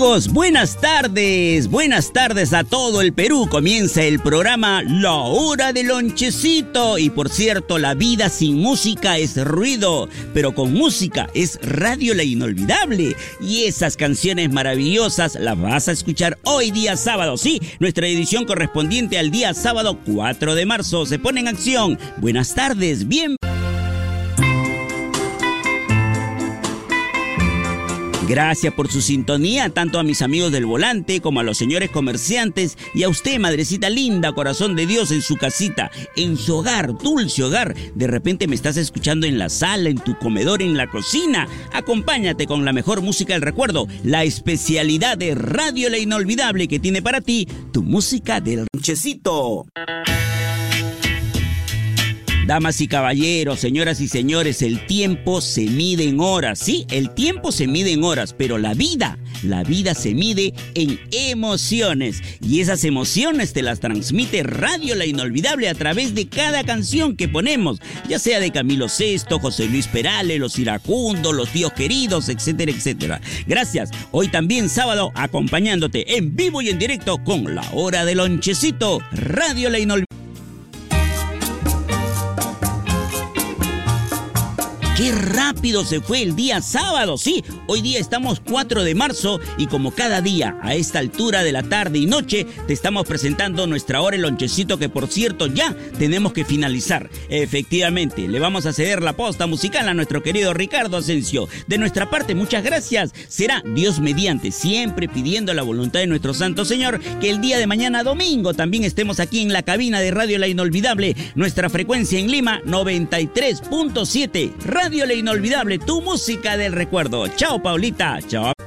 Buenas tardes, buenas tardes a todo el Perú. Comienza el programa La Hora del Lonchecito. Y por cierto, la vida sin música es ruido, pero con música es radio la inolvidable. Y esas canciones maravillosas las vas a escuchar hoy día sábado. Sí, nuestra edición correspondiente al día sábado 4 de marzo se pone en acción. Buenas tardes, bien. Gracias por su sintonía, tanto a mis amigos del volante como a los señores comerciantes y a usted, madrecita linda, corazón de Dios, en su casita, en su hogar, dulce hogar. De repente me estás escuchando en la sala, en tu comedor, en la cocina. Acompáñate con la mejor música del recuerdo, la especialidad de Radio La Inolvidable que tiene para ti tu música del ranchecito. Damas y caballeros, señoras y señores, el tiempo se mide en horas. Sí, el tiempo se mide en horas, pero la vida, la vida se mide en emociones. Y esas emociones te las transmite Radio La Inolvidable a través de cada canción que ponemos, ya sea de Camilo Sesto, José Luis Perales, Los Iracundos, Los Tíos Queridos, etcétera, etcétera. Gracias. Hoy también sábado acompañándote en vivo y en directo con La Hora del Lonchecito, Radio La Inolvidable. Qué rápido se fue el día sábado. Sí, hoy día estamos 4 de marzo y como cada día a esta altura de la tarde y noche te estamos presentando nuestra hora el lonchecito que por cierto ya tenemos que finalizar. Efectivamente, le vamos a ceder la posta musical a nuestro querido Ricardo Asensio. De nuestra parte, muchas gracias. Será Dios mediante, siempre pidiendo la voluntad de nuestro Santo Señor que el día de mañana domingo también estemos aquí en la cabina de Radio La Inolvidable, nuestra frecuencia en Lima 93.7 Radio La Inolvidable, tu música del recuerdo. Chao, Paulita. Chao.